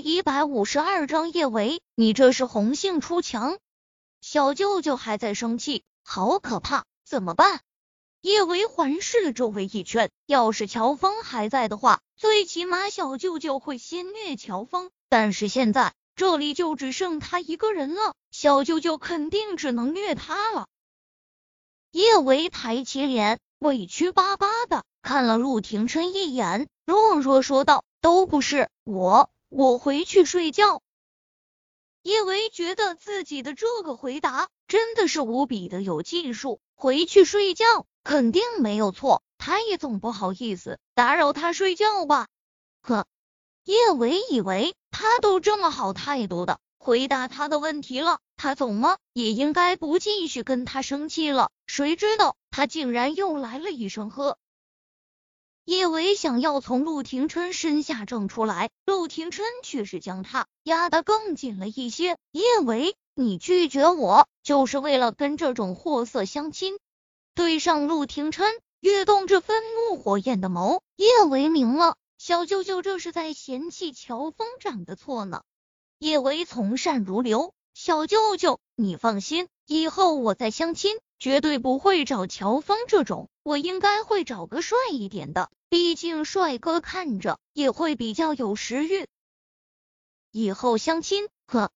第一百五十二章叶维，你这是红杏出墙。小舅舅还在生气，好可怕，怎么办？叶维环视了周围一圈，要是乔峰还在的话，最起码小舅舅会先虐乔峰。但是现在这里就只剩他一个人了，小舅舅肯定只能虐他了。叶维抬起脸，委屈巴巴的看了陆廷琛一眼，弱弱说道：“都不是我。”我回去睡觉。叶维觉得自己的这个回答真的是无比的有技术。回去睡觉肯定没有错，他也总不好意思打扰他睡觉吧。可叶维以为他都这么好态度的回答他的问题了，他怎么也应该不继续跟他生气了。谁知道他竟然又来了一声呵。叶维想要从陆廷琛身下挣出来，陆廷琛却是将他压得更紧了一些。叶维，你拒绝我就是为了跟这种货色相亲？对上陆廷琛跃动着愤怒火焰的眸，叶维明了，小舅舅这是在嫌弃乔峰长得错呢。叶维从善如流，小舅舅你放心，以后我再相亲。绝对不会找乔峰这种，我应该会找个帅一点的，毕竟帅哥看着也会比较有食欲。以后相亲，呵。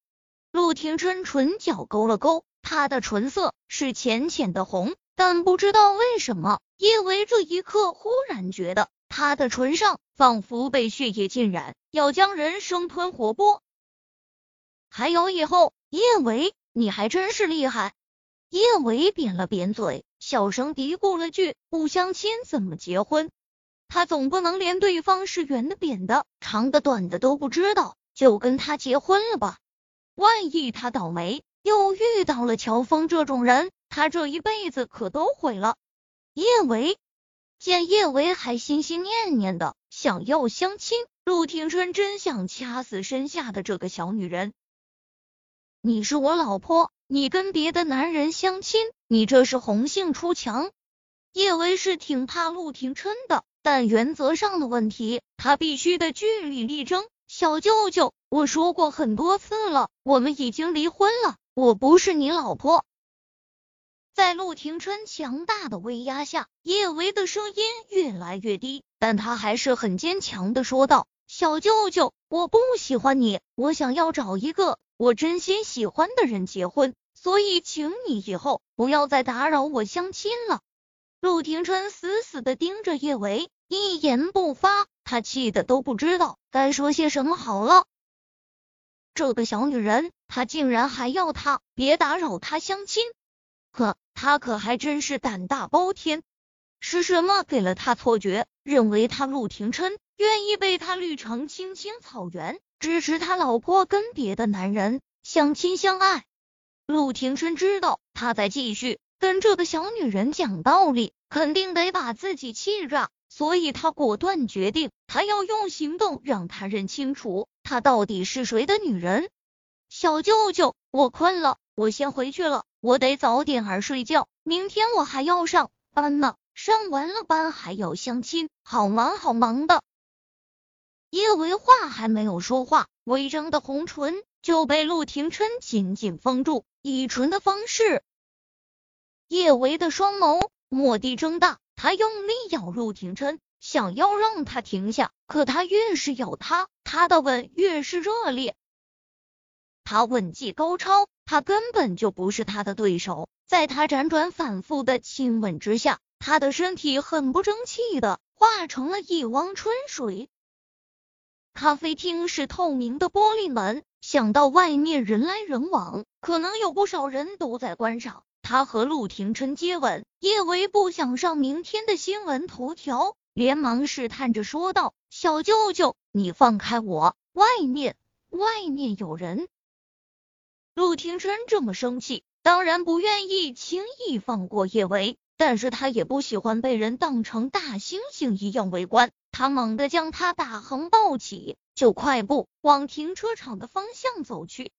陆廷琛唇角勾了勾，他的唇色是浅浅的红，但不知道为什么，叶维这一刻忽然觉得他的唇上仿佛被血液浸染，要将人生吞活剥。还有以后，叶维，你还真是厉害。叶维扁了扁嘴，小声嘀咕了句：“不相亲怎么结婚？他总不能连对方是圆的、扁的、长的、短的都不知道，就跟他结婚了吧？万一他倒霉，又遇到了乔峰这种人，他这一辈子可都毁了。”叶维见叶维还心心念念的想要相亲，陆廷琛真想掐死身下的这个小女人。你是我老婆。你跟别的男人相亲，你这是红杏出墙。叶维是挺怕陆廷琛的，但原则上的问题，他必须得据理力争。小舅舅，我说过很多次了，我们已经离婚了，我不是你老婆。在陆廷琛强大的威压下，叶维的声音越来越低，但他还是很坚强的说道：“小舅舅，我不喜欢你，我想要找一个我真心喜欢的人结婚。”所以，请你以后不要再打扰我相亲了。陆廷琛死死的盯着叶维，一言不发，他气的都不知道该说些什么好了。这个小女人，他竟然还要他别打扰他相亲，可他可还真是胆大包天。是什么给了他错觉，认为他陆廷琛愿意被他绿成青青草原，支持他老婆跟别的男人相亲相爱？陆廷琛知道他在继续跟这个小女人讲道理，肯定得把自己气炸，所以他果断决定，他要用行动让她认清楚她到底是谁的女人。小舅舅，我困了，我先回去了，我得早点儿睡觉，明天我还要上班呢，上完了班还要相亲，好忙好忙的。叶维话还没有说话，微张的红唇就被陆廷琛紧紧封住。以唇的方式，叶维的双眸蓦地睁大，他用力咬陆廷琛，想要让他停下。可他越是咬他，他的吻越是热烈。他吻技高超，他根本就不是他的对手。在他辗转反复的亲吻之下，他的身体很不争气的化成了一汪春水。咖啡厅是透明的玻璃门。想到外面人来人往，可能有不少人都在观赏他和陆廷琛接吻，叶维不想上明天的新闻头条，连忙试探着说道：“小舅舅，你放开我，外面外面有人。”陆廷琛这么生气，当然不愿意轻易放过叶维，但是他也不喜欢被人当成大猩猩一样围观。他猛地将他大横抱起，就快步往停车场的方向走去。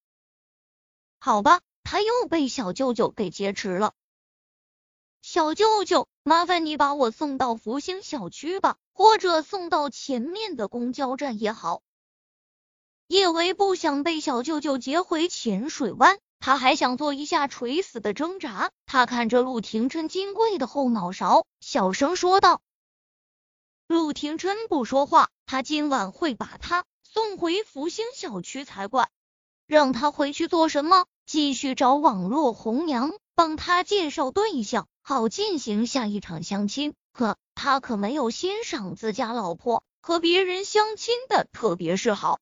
好吧，他又被小舅舅给劫持了。小舅舅，麻烦你把我送到福星小区吧，或者送到前面的公交站也好。叶维不想被小舅舅接回浅水湾，他还想做一下垂死的挣扎。他看着陆廷琛金贵的后脑勺，小声说道：“陆廷琛不说话，他今晚会把他送回福星小区才怪。让他回去做什么？继续找网络红娘，帮他介绍对象，好进行下一场相亲。可他可没有欣赏自家老婆和别人相亲的特别嗜好。”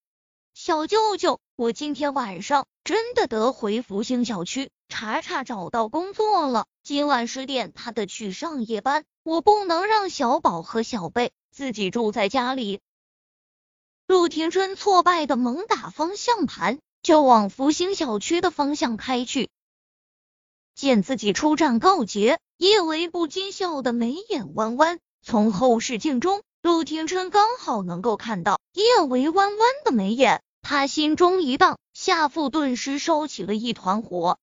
小舅舅，我今天晚上真的得回福星小区。查查找到工作了，今晚十点他得去上夜班，我不能让小宝和小贝自己住在家里。陆廷琛挫败的猛打方向盘，就往福星小区的方向开去。见自己出战告捷，叶维不禁笑得眉眼弯弯。从后视镜中。陆廷琛刚好能够看到叶维弯弯的眉眼，他心中一荡，下腹顿时烧起了一团火。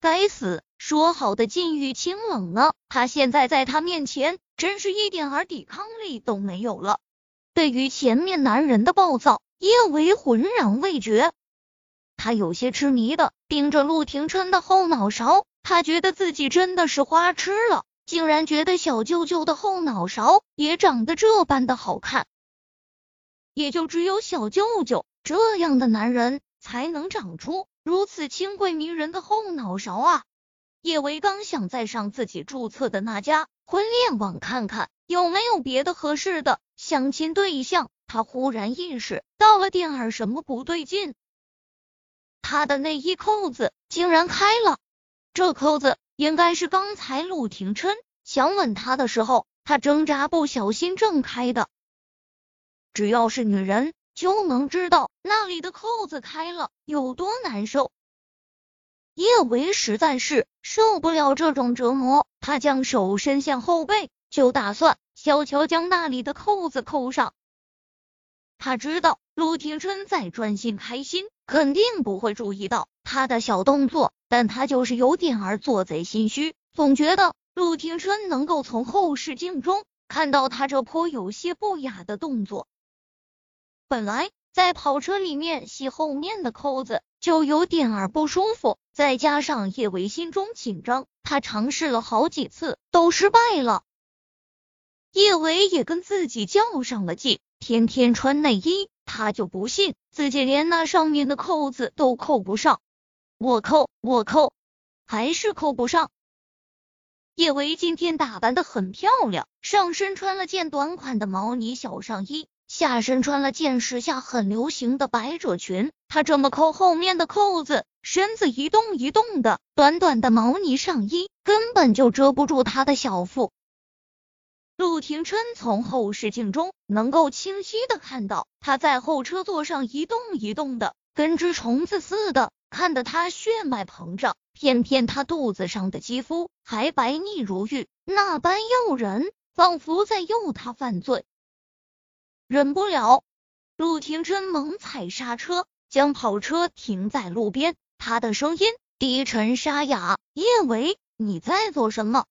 该死，说好的禁欲清冷呢？他现在在他面前，真是一点儿抵抗力都没有了。对于前面男人的暴躁，叶维浑然未觉，他有些痴迷的盯着陆廷琛的后脑勺，他觉得自己真的是花痴了。竟然觉得小舅舅的后脑勺也长得这般的好看，也就只有小舅舅这样的男人才能长出如此清贵迷人的后脑勺啊！叶维刚想再上自己注册的那家婚恋网看看有没有别的合适的相亲对象，他忽然意识到了点儿什么不对劲，他的内衣扣子竟然开了，这扣子。应该是刚才陆廷琛想吻他的时候，他挣扎不小心挣开的。只要是女人，就能知道那里的扣子开了有多难受。叶维实在是受不了这种折磨，他将手伸向后背，就打算悄悄将那里的扣子扣上。他知道陆廷琛在专心开心，肯定不会注意到他的小动作。但他就是有点儿做贼心虚，总觉得陆廷琛能够从后视镜中看到他这颇有些不雅的动作。本来在跑车里面系后面的扣子就有点儿不舒服，再加上叶维心中紧张，他尝试了好几次都失败了。叶维也跟自己较上了劲，天天穿内衣，他就不信自己连那上面的扣子都扣不上。我扣，我扣，还是扣不上。叶维今天打扮的很漂亮，上身穿了件短款的毛呢小上衣，下身穿了件时下很流行的百褶裙。她这么扣后面的扣子，身子一动一动的，短短的毛呢上衣根本就遮不住她的小腹。陆廷琛从后视镜中能够清晰的看到，他在后车座上一动一动的，跟只虫子似的。看得他血脉膨胀，偏偏他肚子上的肌肤还白腻如玉，那般诱人，仿佛在诱他犯罪。忍不了，陆廷琛猛踩刹车，将跑车停在路边。他的声音低沉沙哑：“叶维，你在做什么？